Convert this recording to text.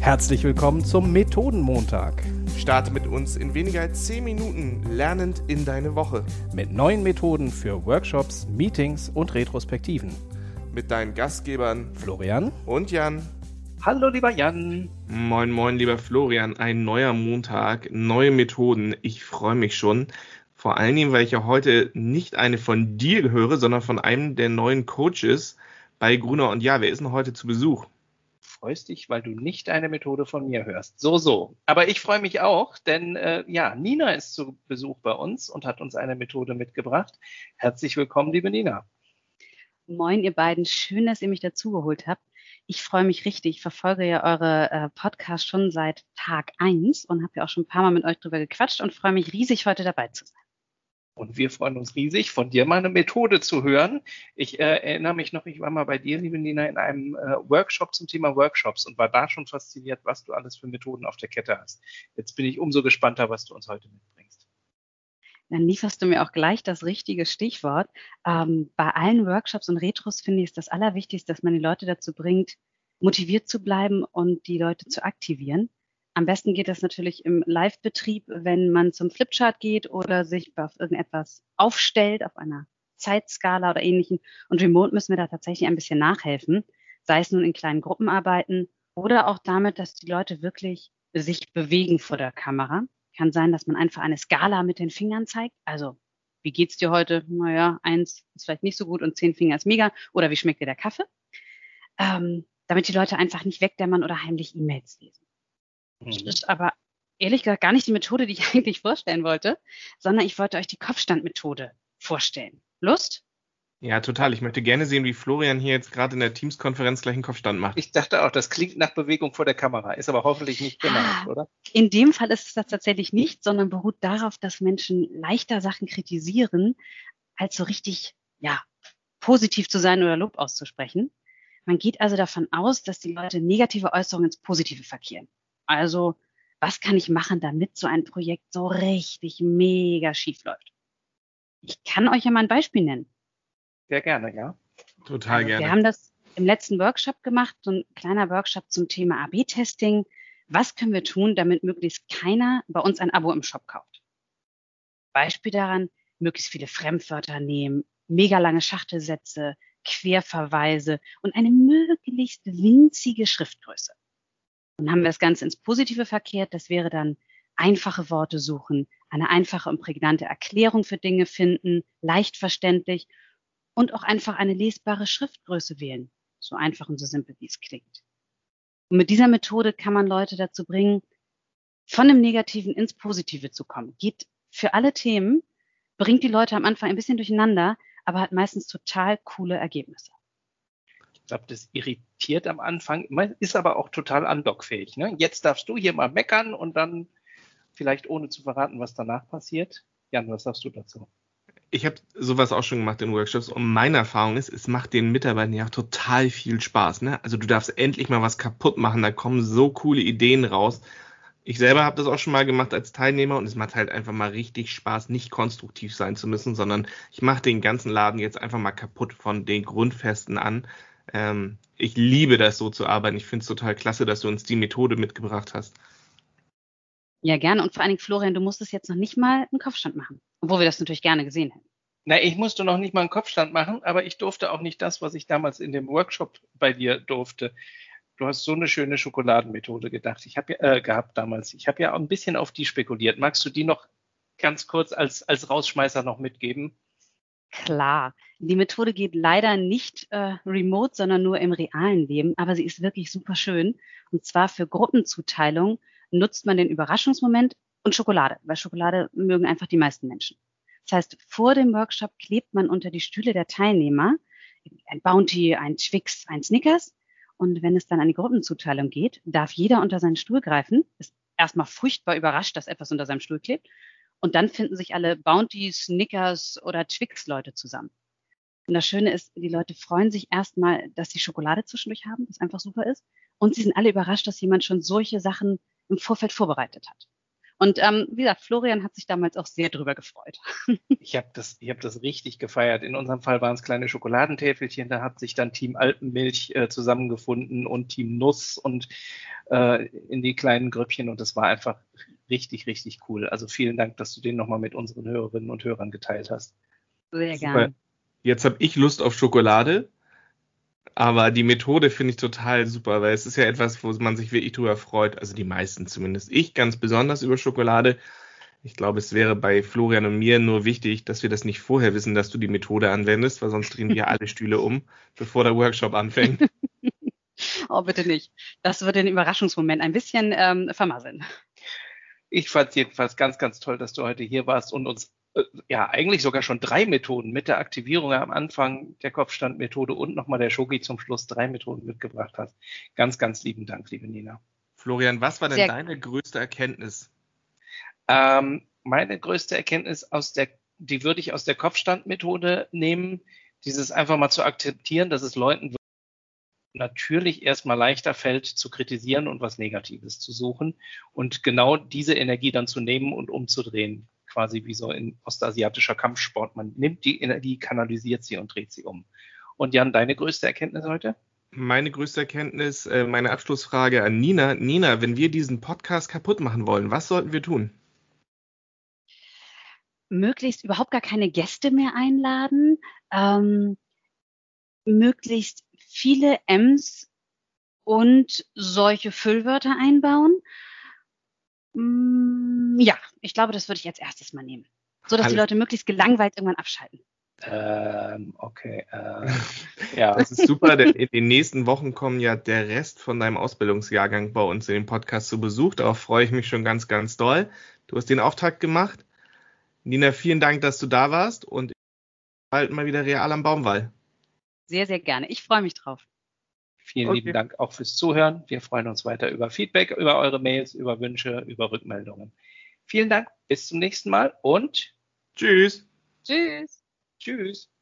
Herzlich willkommen zum Methodenmontag. Starte mit uns in weniger als 10 Minuten lernend in deine Woche. Mit neuen Methoden für Workshops, Meetings und Retrospektiven. Mit deinen Gastgebern Florian und Jan. Hallo lieber Jan. Moin, moin, lieber Florian. Ein neuer Montag, neue Methoden. Ich freue mich schon. Vor allen Dingen, weil ich ja heute nicht eine von dir höre, sondern von einem der neuen Coaches bei Gruner und Ja. Wer ist denn heute zu Besuch? Freust dich, weil du nicht eine Methode von mir hörst. So, so. Aber ich freue mich auch, denn äh, ja, Nina ist zu Besuch bei uns und hat uns eine Methode mitgebracht. Herzlich willkommen, liebe Nina. Moin, ihr beiden. Schön, dass ihr mich dazugeholt habt. Ich freue mich richtig. Ich verfolge ja eure äh, Podcasts schon seit Tag eins und habe ja auch schon ein paar Mal mit euch drüber gequatscht und freue mich riesig, heute dabei zu sein. Und wir freuen uns riesig, von dir mal eine Methode zu hören. Ich äh, erinnere mich noch, ich war mal bei dir, liebe Nina, in einem äh, Workshop zum Thema Workshops und war da schon fasziniert, was du alles für Methoden auf der Kette hast. Jetzt bin ich umso gespannter, was du uns heute mitbringst. Dann lieferst du mir auch gleich das richtige Stichwort. Ähm, bei allen Workshops und Retros finde ich es das Allerwichtigste, dass man die Leute dazu bringt, motiviert zu bleiben und die Leute zu aktivieren. Am besten geht das natürlich im Live-Betrieb, wenn man zum Flipchart geht oder sich auf irgendetwas aufstellt, auf einer Zeitskala oder ähnlichen. Und remote müssen wir da tatsächlich ein bisschen nachhelfen, sei es nun in kleinen Gruppenarbeiten oder auch damit, dass die Leute wirklich sich bewegen vor der Kamera. Kann sein, dass man einfach eine Skala mit den Fingern zeigt. Also, wie geht's dir heute? Naja, eins ist vielleicht nicht so gut und zehn Finger ist mega. Oder wie schmeckt dir der Kaffee? Ähm, damit die Leute einfach nicht wegdämmern oder heimlich E-Mails lesen. Das mhm. ist aber ehrlich gesagt gar nicht die Methode, die ich eigentlich vorstellen wollte, sondern ich wollte euch die Kopfstandmethode vorstellen. Lust? Ja, total. Ich möchte gerne sehen, wie Florian hier jetzt gerade in der Teams-Konferenz gleich einen Kopfstand macht. Ich dachte auch, das klingt nach Bewegung vor der Kamera, ist aber hoffentlich nicht gemeint, ah, oder? In dem Fall ist es das tatsächlich nicht, sondern beruht darauf, dass Menschen leichter Sachen kritisieren, als so richtig, ja, positiv zu sein oder Lob auszusprechen. Man geht also davon aus, dass die Leute negative Äußerungen ins Positive verkehren. Also, was kann ich machen, damit so ein Projekt so richtig mega schief läuft? Ich kann euch ja mal ein Beispiel nennen. Sehr gerne, ja. Total also, gerne. Wir haben das im letzten Workshop gemacht, so ein kleiner Workshop zum Thema AB-Testing. Was können wir tun, damit möglichst keiner bei uns ein Abo im Shop kauft? Beispiel daran, möglichst viele Fremdwörter nehmen, mega lange Schachtelsätze, Querverweise und eine möglichst winzige Schriftgröße. Und haben wir das Ganze ins Positive verkehrt. Das wäre dann einfache Worte suchen, eine einfache und prägnante Erklärung für Dinge finden, leicht verständlich und auch einfach eine lesbare Schriftgröße wählen. So einfach und so simpel, wie es klingt. Und mit dieser Methode kann man Leute dazu bringen, von dem Negativen ins Positive zu kommen. Geht für alle Themen, bringt die Leute am Anfang ein bisschen durcheinander, aber hat meistens total coole Ergebnisse. Ich glaube, das irritiert am Anfang, ist aber auch total andockfähig. Ne? Jetzt darfst du hier mal meckern und dann vielleicht ohne zu verraten, was danach passiert. Jan, was sagst du dazu? Ich habe sowas auch schon gemacht in Workshops und meine Erfahrung ist, es macht den Mitarbeitern ja total viel Spaß. Ne? Also du darfst endlich mal was kaputt machen, da kommen so coole Ideen raus. Ich selber habe das auch schon mal gemacht als Teilnehmer und es macht halt einfach mal richtig Spaß, nicht konstruktiv sein zu müssen, sondern ich mache den ganzen Laden jetzt einfach mal kaputt von den Grundfesten an. Ähm, ich liebe das so zu arbeiten. Ich finde es total klasse, dass du uns die Methode mitgebracht hast. Ja, gerne. Und vor allen Dingen, Florian, du musstest jetzt noch nicht mal einen Kopfstand machen, obwohl wir das natürlich gerne gesehen hätten. Na, ich musste noch nicht mal einen Kopfstand machen, aber ich durfte auch nicht das, was ich damals in dem Workshop bei dir durfte. Du hast so eine schöne Schokoladenmethode gedacht. Ich habe ja, äh, gehabt damals. Ich habe ja auch ein bisschen auf die spekuliert. Magst du die noch ganz kurz als, als Rausschmeißer noch mitgeben? Klar, die Methode geht leider nicht äh, remote, sondern nur im realen Leben, aber sie ist wirklich super schön. Und zwar für Gruppenzuteilung nutzt man den Überraschungsmoment und Schokolade, weil Schokolade mögen einfach die meisten Menschen. Das heißt, vor dem Workshop klebt man unter die Stühle der Teilnehmer ein Bounty, ein Twix, ein Snickers. Und wenn es dann an die Gruppenzuteilung geht, darf jeder unter seinen Stuhl greifen, ist erstmal furchtbar überrascht, dass etwas unter seinem Stuhl klebt und dann finden sich alle Bounty, Snickers oder Twix-Leute zusammen. Und das Schöne ist, die Leute freuen sich erstmal, dass sie Schokolade zwischendurch haben, was einfach super ist. Und sie sind alle überrascht, dass jemand schon solche Sachen im Vorfeld vorbereitet hat. Und ähm, wie gesagt, Florian hat sich damals auch sehr drüber gefreut. ich habe das, ich hab das richtig gefeiert. In unserem Fall waren es kleine Schokoladentäfelchen. Da hat sich dann Team Alpenmilch äh, zusammengefunden und Team Nuss. Und äh, in die kleinen Grüppchen und das war einfach richtig, richtig cool. Also vielen Dank, dass du den nochmal mit unseren Hörerinnen und Hörern geteilt hast. Sehr gerne. Jetzt habe ich Lust auf Schokolade, aber die Methode finde ich total super, weil es ist ja etwas, wo man sich wirklich drüber freut. Also die meisten zumindest. Ich ganz besonders über Schokolade. Ich glaube, es wäre bei Florian und mir nur wichtig, dass wir das nicht vorher wissen, dass du die Methode anwendest, weil sonst drehen wir alle Stühle um, bevor der Workshop anfängt. oh, bitte nicht. Das würde den Überraschungsmoment ein bisschen ähm, vermasseln. Ich fand es jedenfalls ganz, ganz toll, dass du heute hier warst und uns ja eigentlich sogar schon drei Methoden mit der Aktivierung am Anfang der Kopfstandmethode und nochmal der Shogi zum Schluss drei Methoden mitgebracht hast. Ganz, ganz lieben Dank, liebe Nina. Florian, was war denn Sehr deine größte Erkenntnis ähm, meine größte Erkenntnis aus der, die würde ich aus der Kopfstandmethode nehmen, dieses einfach mal zu akzeptieren, dass es Leuten natürlich erstmal leichter fällt zu kritisieren und was Negatives zu suchen und genau diese Energie dann zu nehmen und umzudrehen, quasi wie so in ostasiatischer Kampfsport. Man nimmt die Energie, kanalisiert sie und dreht sie um. Und Jan, deine größte Erkenntnis heute? Meine größte Erkenntnis, äh, meine Abschlussfrage an Nina. Nina, wenn wir diesen Podcast kaputt machen wollen, was sollten wir tun? möglichst überhaupt gar keine Gäste mehr einladen, ähm, möglichst viele Ms und solche Füllwörter einbauen. Mm, ja, ich glaube, das würde ich als erstes mal nehmen. So dass Alles. die Leute möglichst gelangweilt irgendwann abschalten. Ähm, okay. Äh, ja. Das ist super, denn in den nächsten Wochen kommen ja der Rest von deinem Ausbildungsjahrgang bei uns in dem Podcast zu Besuch. Darauf freue ich mich schon ganz, ganz doll. Du hast den Auftakt gemacht. Nina, vielen Dank, dass du da warst und bald mal wieder real am Baumwall. Sehr, sehr gerne. Ich freue mich drauf. Vielen okay. lieben Dank auch fürs Zuhören. Wir freuen uns weiter über Feedback, über eure Mails, über Wünsche, über Rückmeldungen. Vielen Dank, bis zum nächsten Mal und tschüss. Tschüss. Tschüss.